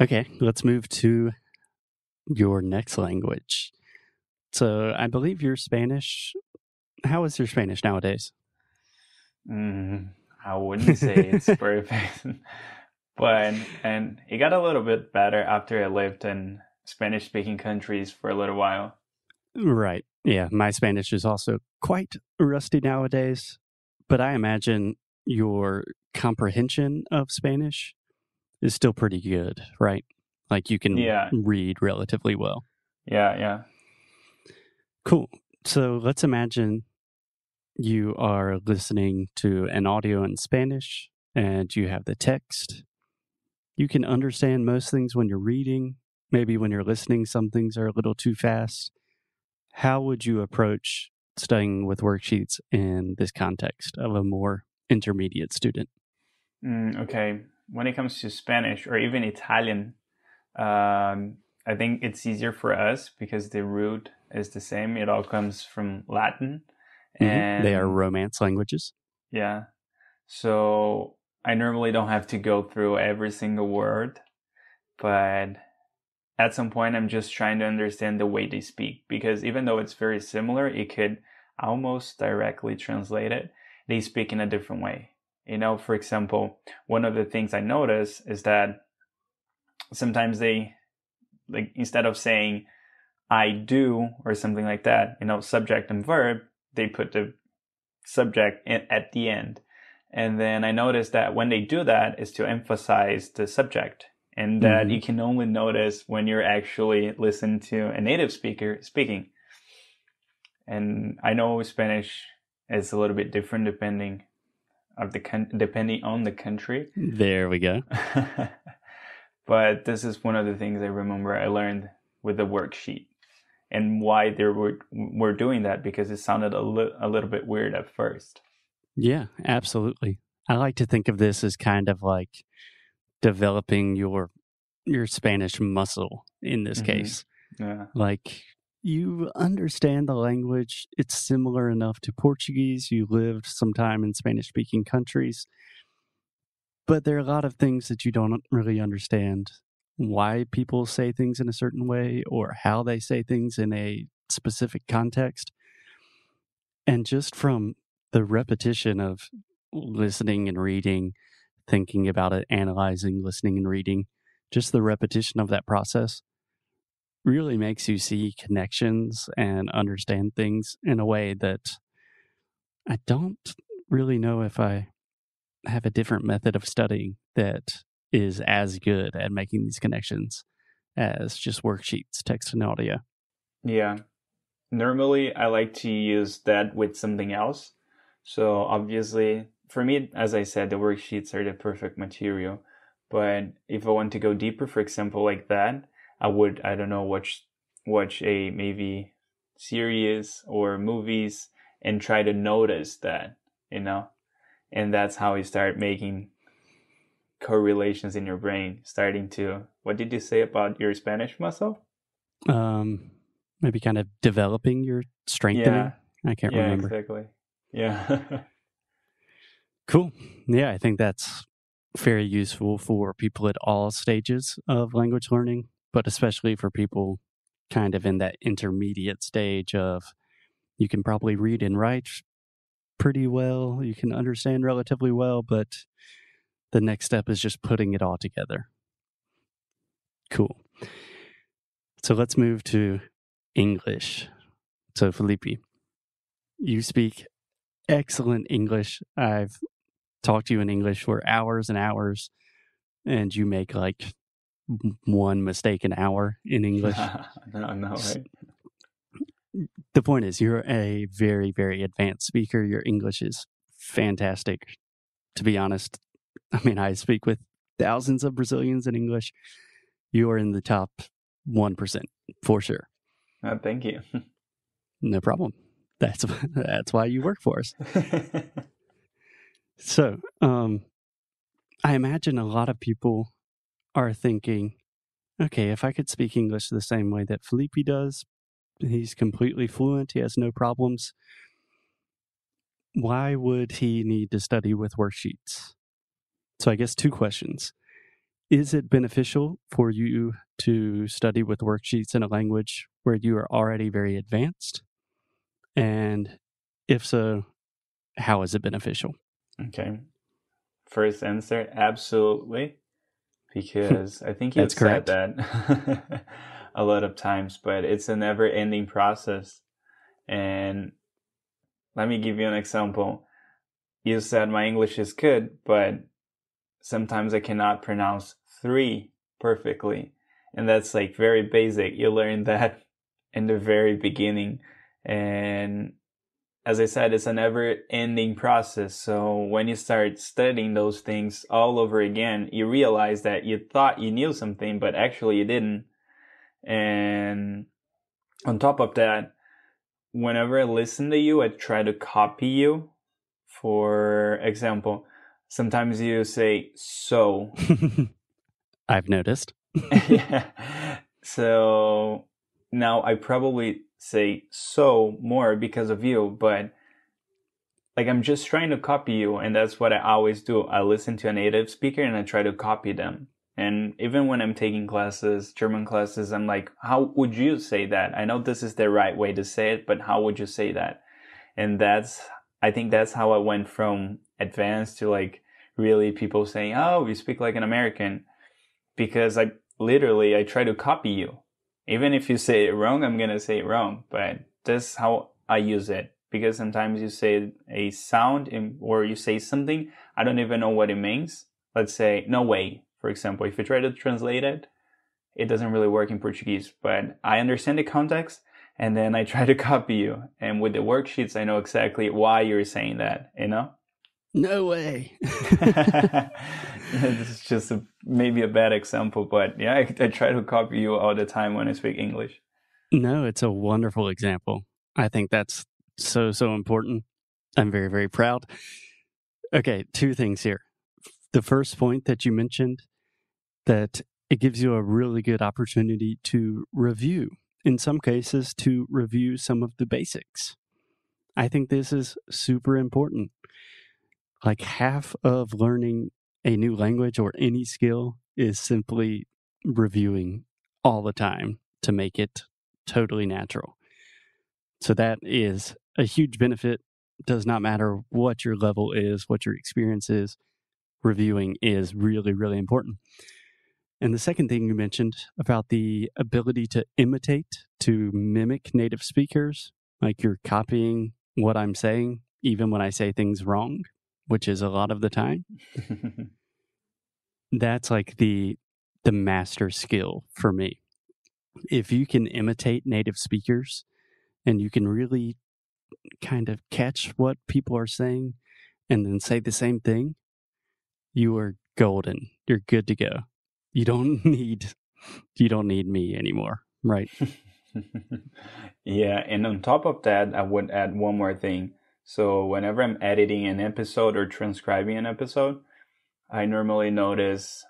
Okay, let's move to your next language. So I believe you're Spanish. How is your Spanish nowadays? Mm, I wouldn't say it's perfect, but and it got a little bit better after I lived in Spanish-speaking countries for a little while. Right. Yeah, my Spanish is also quite rusty nowadays, but I imagine your comprehension of Spanish is still pretty good, right? Like you can Yeah. read relatively well. Yeah, yeah. Cool. So let's imagine you are listening to an audio in Spanish and you have the text. You can understand most things when you're reading. Maybe when you're listening, some things are a little too fast. How would you approach studying with worksheets in this context of a more intermediate student? Mm, okay. When it comes to Spanish or even Italian, um, I think it's easier for us because the root is the same. It all comes from Latin. Mhm. They are romance languages. Yeah. So I normally don't have to go through every single word, but at some point I'm just trying to understand the way they speak because even though it's very similar, it could almost directly translate it. They speak in a different way. You know, for example, one of the things I notice is that sometimes they like instead of saying I do or something like that, you know, subject and verb, they put the subject at the end. And then I noticed that when they do that is to emphasize the subject and that Mhm. you can only notice when you're actually listening to a native speaker speaking. And I know Spanish is a little bit different depending of the depending on the country. There we go. but this is one of the things I remember I learned with the worksheet and why they were were doing that because it sounded a, li- a little bit weird at first. Yeah, absolutely. I like to think of this as kind of like developing your your Spanish muscle in this Mhm. case. Yeah. Like you understand the language, it's similar enough to Portuguese. You lived some time in Spanish speaking countries. But there are a lot of things that you don't really understand why people say things in a certain way or how they say things in a specific context. And just from the repetition of listening and reading, thinking about it, analyzing, listening and reading, just the repetition of that process really makes you see connections and understand things in a way that I don't really know if I have a different method of studying that is as good at making these connections as just worksheets, text and audio. Yeah. Normally, I like to use that with something else. So, obviously, for me, as I said, the worksheets are the perfect material. But if I want to go deeper, for example, like that, I would, I don't know, watch watch a maybe series or movies and try to notice that, you know? And that's how you start making correlations in your brain, starting to, what did you say about your Spanish muscle? Um, maybe kind of developing your strengthening. Yeah. I can't yeah, remember. exactly. Yeah. Cool. Yeah, I think that's very useful for people at all stages of language learning, but especially for people kind of in that intermediate stage of you can probably read and write pretty well, you can understand relatively well, but the next step is just putting it all together. Cool. So let's move to English. So, Felipe, you speak excellent English. I've talked to you in English for hours and hours, and you make like one mistake an hour in English. no, no, right? the point is, you're a very, very advanced speaker. Your English is fantastic. To be honest, I mean, I speak with thousands of Brazilians in English. You are in the top 1% for sure. Uh, thank you. No problem. That's that's why you work for us. So, um, I imagine a lot of people are thinking, okay, if I could speak English the same way that Felipe does, he's completely fluent, he has no problems. Why would he need to study with worksheets? So, I guess two questions. is it beneficial for you to study with worksheets in a language where you are already very advanced? And if so, how is it beneficial? Okay. First answer, absolutely. Because I think you've said that a lot of times, but it's a never ending process. And let me give you an example. You said my English is good, but sometimes I cannot pronounce three perfectly. And that's like very basic. You learn that in the very beginning. And as I said, it's a never ending process. So when you start studying those things all over again, you realize that you thought you knew something, but actually you didn't. And on top of that, whenever I listen to you, I try to copy you. For example, sometimes you say so. I've noticed. yeah. So now I probably say so more because of you, but like I'm just trying to copy you, and that's what I always do. I listen to a native speaker and I try to copy them. And even when I'm taking classes, German classes, I'm like, how would you say that? I know this is the right way to say it, but how would you say that? And that's, I think that's how I went from advanced to like really people saying, oh, you speak like an American. Because I literally, I try to copy you. Even if you say it wrong, I'm to say it wrong. But that's how I use it. Because sometimes you say a sound in, or you say something, I don't even know what it means. Let's say, no way for example, if you try to translate it, it doesn't really work in Portuguese, but I understand the context and then I try to copy you. And with the worksheets, I know exactly why you're saying that, you know? No way. this is just a, maybe a bad example, but yeah, I, I try to copy you all the time when I speak English. No, it's a wonderful example. I think that's so, so important. I'm very, very proud. Okay, two things here. The first point that you mentioned that it gives you a really good opportunity to review, in some cases, to review some of the basics. I think this is super important. Like half of learning a new language or any skill is simply reviewing all the time to make it totally natural. So that is a huge benefit. Does not matter what your level is, what your experience is, reviewing is really, really important. And the second thing you mentioned about the ability to imitate, to mimic native speakers, like you're copying what I'm saying, even when I say things wrong, which is a lot of the time. That's like the the master skill for me. If you can imitate native speakers and you can really kind of catch what people are saying and then say the same thing, you are golden. You're good to go you don't need you don't need me anymore, right? yeah, and on top of that, I would add one more thing. So whenever I'm editing an episode or transcribing an episode, I normally notice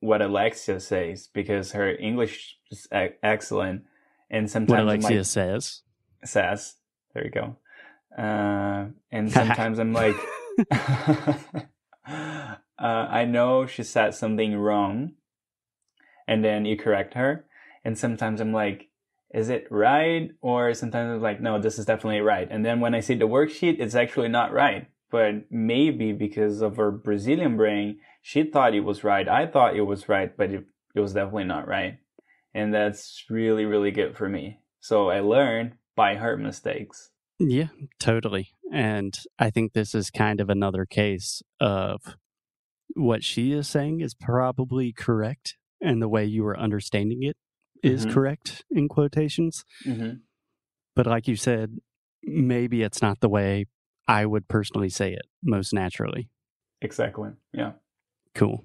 what Alexia says because her English is excellent, and sometimes what Alexia like, says? Says. There you go, uh, and sometimes I'm like, uh, I know she said something wrong, and then you correct her. And sometimes I'm like, is it right? Or sometimes I'm like, no, this is definitely right. And then when I see the worksheet, it's actually not right. But maybe because of her Brazilian brain, she thought it was right. I thought it was right, but it, it was definitely not right. And that's really, really good for me. So I learned by her mistakes. Yeah, totally. And I think this is kind of another case of what she is saying is probably correct and the way you are understanding it is mm-hmm. correct in quotations. Mm-hmm. But like you said, maybe it's not the way I would personally say it most naturally. Exactly. Yeah. Cool.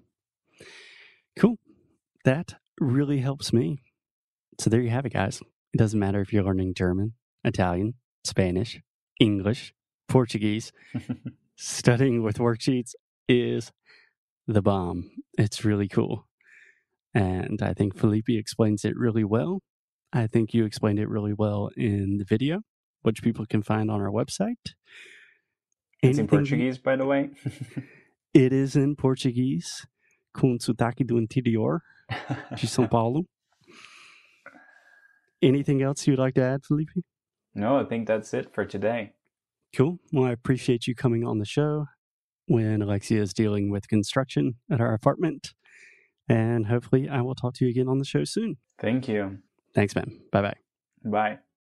Cool. That really helps me. So there you have it, guys. It doesn't matter if you're learning German, Italian, Spanish, English, Portuguese. Studying with worksheets is the bomb. It's really cool. And I think Felipe explains it really well. I think you explained it really well in the video, which people can find on our website. It's in Portuguese, by the way. it is in Portuguese. com sotaque do interior de São Paulo. Anything else you'd like to add, Felipe? No, I think that's it for today. Cool. Well, I appreciate you coming on the show when Alexia is dealing with construction at our apartment. And hopefully, I will talk to you again on the show soon. Thank you. Thanks, man. Bye bye. Bye.